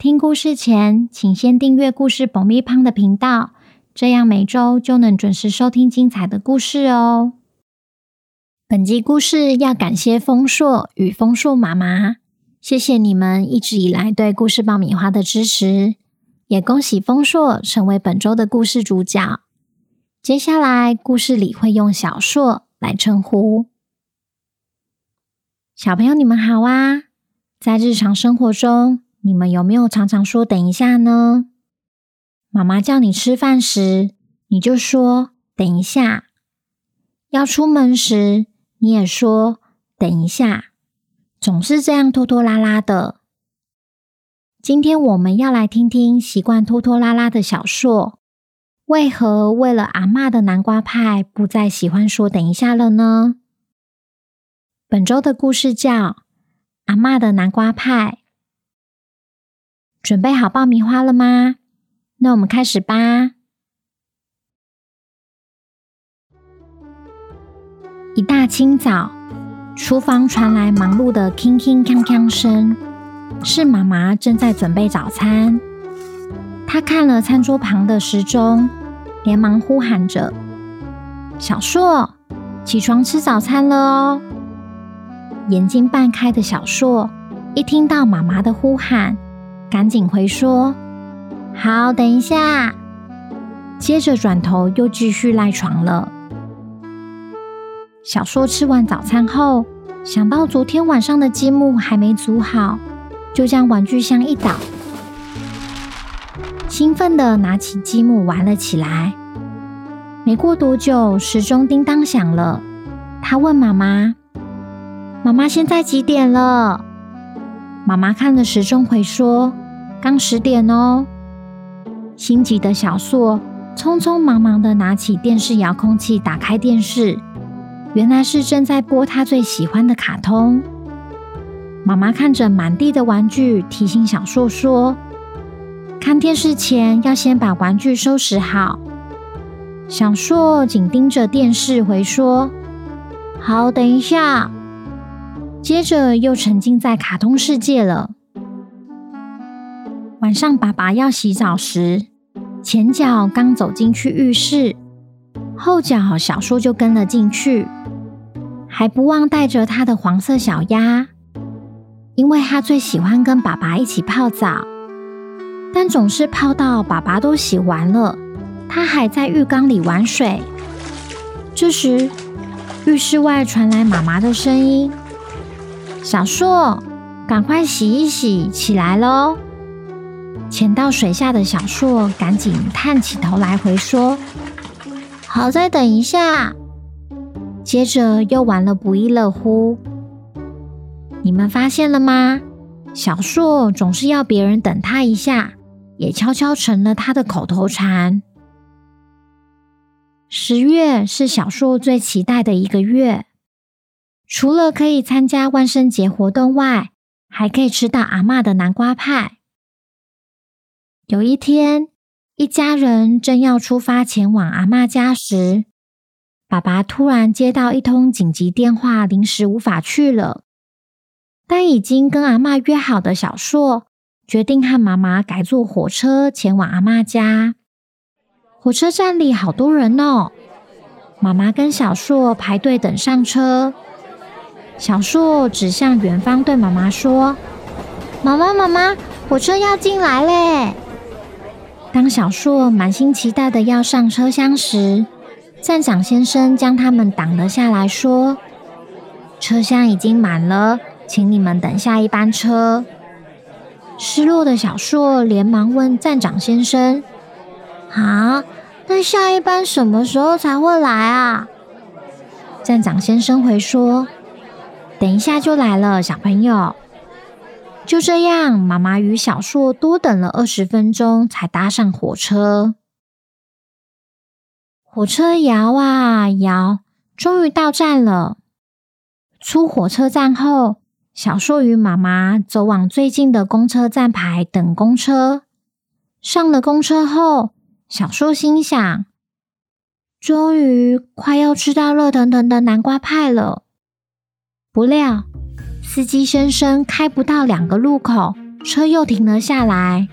听故事前，请先订阅“故事爆米胖”的频道，这样每周就能准时收听精彩的故事哦。本集故事要感谢丰硕与丰硕妈妈，谢谢你们一直以来对“故事爆米花”的支持，也恭喜丰硕成为本周的故事主角。接下来故事里会用小硕来称呼。小朋友，你们好啊！在日常生活中，你们有没有常常说“等一下”呢？妈妈叫你吃饭时，你就说“等一下”；要出门时，你也说“等一下”，总是这样拖拖拉拉的。今天我们要来听听习惯拖拖拉拉的小硕，为何为了阿嬷的南瓜派，不再喜欢说“等一下”了呢？本周的故事叫《阿嬷的南瓜派》。准备好爆米花了吗？那我们开始吧。一大清早，厨房传来忙碌的铿铿锵锵声，是妈妈正在准备早餐。她看了餐桌旁的时钟，连忙呼喊着：“小硕，起床吃早餐了哦！”眼睛半开的小硕，一听到妈妈的呼喊，赶紧回说：“好，等一下。”接着转头又继续赖床了。小硕吃完早餐后，想到昨天晚上的积木还没组好，就将玩具箱一倒，兴奋的拿起积木玩了起来。没过多久，时钟叮当响了。他问妈妈：“妈妈，现在几点了？”妈妈看了时钟，回说：“刚十点哦。”心急的小硕匆匆忙忙地拿起电视遥控器，打开电视，原来是正在播他最喜欢的卡通。妈妈看着满地的玩具，提醒小硕说：“看电视前要先把玩具收拾好。”小硕紧盯着电视，回说：“好，等一下。”接着又沉浸在卡通世界了。晚上，爸爸要洗澡时，前脚刚走进去浴室，后脚小叔就跟了进去，还不忘带着他的黄色小鸭，因为他最喜欢跟爸爸一起泡澡，但总是泡到爸爸都洗完了，他还在浴缸里玩水。这时，浴室外传来妈妈的声音。小硕，赶快洗一洗，起来喽！潜到水下的小硕赶紧探起头来回说：“好，再等一下。”接着又玩了不亦乐乎。你们发现了吗？小硕总是要别人等他一下，也悄悄成了他的口头禅。十月是小硕最期待的一个月。除了可以参加万圣节活动外，还可以吃到阿嬷的南瓜派。有一天，一家人正要出发前往阿嬷家时，爸爸突然接到一通紧急电话，临时无法去了。但已经跟阿嬷约好的小硕，决定和妈妈改坐火车前往阿嬷家。火车站里好多人哦，妈妈跟小硕排队等上车。小硕指向远方，对妈妈说：“妈妈，妈妈，火车要进来嘞！”当小硕满心期待的要上车厢时，站长先生将他们挡了下来，说：“车厢已经满了，请你们等下一班车。”失落的小硕连忙问站长先生：“啊，那下一班什么时候才会来啊？”站长先生回说。等一下就来了，小朋友。就这样，妈妈与小硕多等了二十分钟才搭上火车。火车摇啊摇，终于到站了。出火车站后，小硕与妈妈走往最近的公车站牌等公车。上了公车后，小硕心想：终于快要吃到热腾腾的南瓜派了。不料，司机先生开不到两个路口，车又停了下来。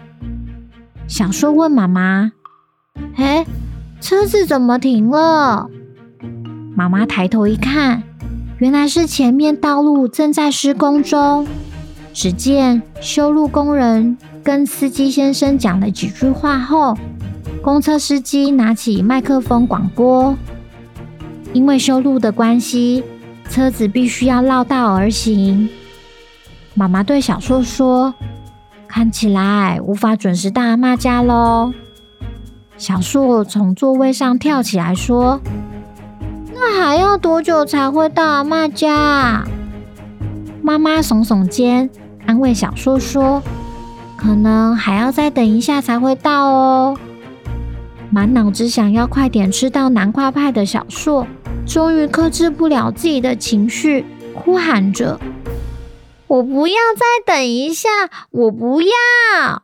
小硕问妈妈：“哎，车子怎么停了？”妈妈抬头一看，原来是前面道路正在施工中。只见修路工人跟司机先生讲了几句话后，公车司机拿起麦克风广播：“因为修路的关系，车子必须要绕道而行。”妈妈对小硕说：“看起来无法准时到阿妈家喽。”小硕从座位上跳起来说：“那还要多久才会到阿妈家？”妈妈耸耸肩。安慰小硕说：“可能还要再等一下才会到哦。”满脑子想要快点吃到南瓜派的小硕，终于克制不了自己的情绪，哭喊着：“我不要再等一下！我不要！”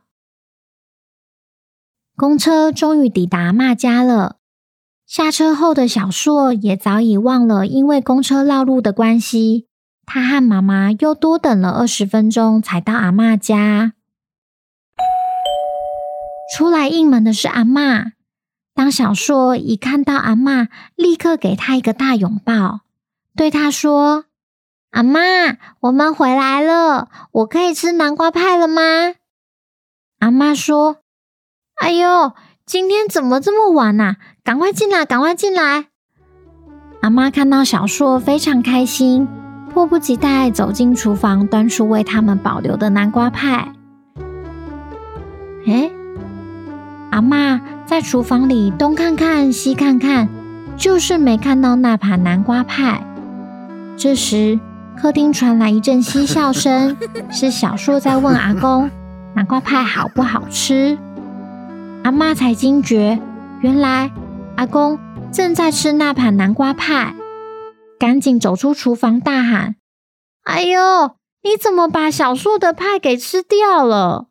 公车终于抵达阿嬷家了。下车后的小硕也早已忘了因为公车绕路的关系。他和妈妈又多等了二十分钟，才到阿嬷家。出来应门的是阿嬷。当小硕一看到阿嬷，立刻给他一个大拥抱，对他说：“阿嬷，我们回来了，我可以吃南瓜派了吗？”阿嬷说：“哎呦，今天怎么这么晚啊？赶快进来，赶快进来！”阿嬷看到小硕，非常开心。迫不及待走进厨房，端出为他们保留的南瓜派。哎，阿妈在厨房里东看看西看看，就是没看到那盘南瓜派。这时，客厅传来一阵嬉笑声，是小硕在问阿公：“南瓜派好不好吃？”阿嬷才惊觉，原来阿公正在吃那盘南瓜派。赶紧走出厨房，大喊：“哎呦，你怎么把小硕的派给吃掉了？”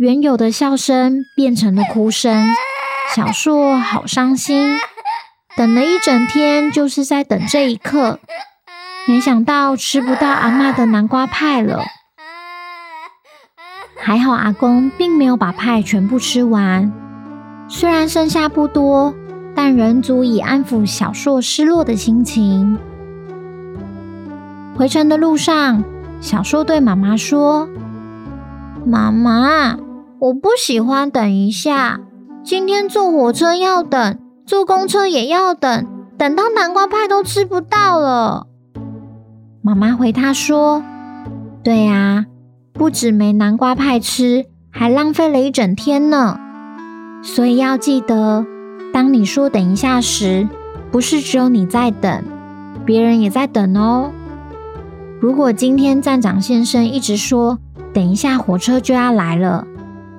原有的笑声变成了哭声，小硕好伤心，等了一整天就是在等这一刻，没想到吃不到阿嬷的南瓜派了。还好阿公并没有把派全部吃完，虽然剩下不多。但仍足以安抚小硕失落的心情。回程的路上，小硕对妈妈说：“妈妈，我不喜欢等一下。今天坐火车要等，坐公车也要等，等到南瓜派都吃不到了。”妈妈回他说：“对呀，不止没南瓜派吃，还浪费了一整天呢。所以要记得。”当你说等一下时，不是只有你在等，别人也在等哦。如果今天站长先生一直说等一下火车就要来了，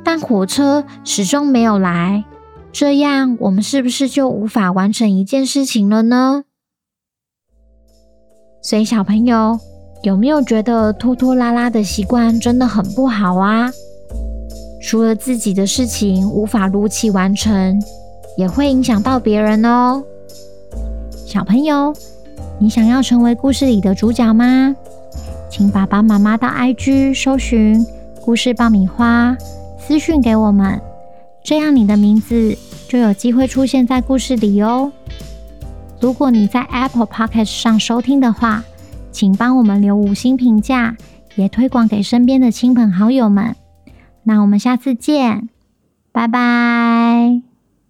但火车始终没有来，这样我们是不是就无法完成一件事情了呢？所以小朋友有没有觉得拖拖拉拉的习惯真的很不好啊？除了自己的事情无法如期完成。也会影响到别人哦。小朋友，你想要成为故事里的主角吗？请爸爸妈妈到 IG 搜寻“故事爆米花”，私讯给我们，这样你的名字就有机会出现在故事里哦。如果你在 Apple Podcast 上收听的话，请帮我们留五星评价，也推广给身边的亲朋好友们。那我们下次见，拜拜。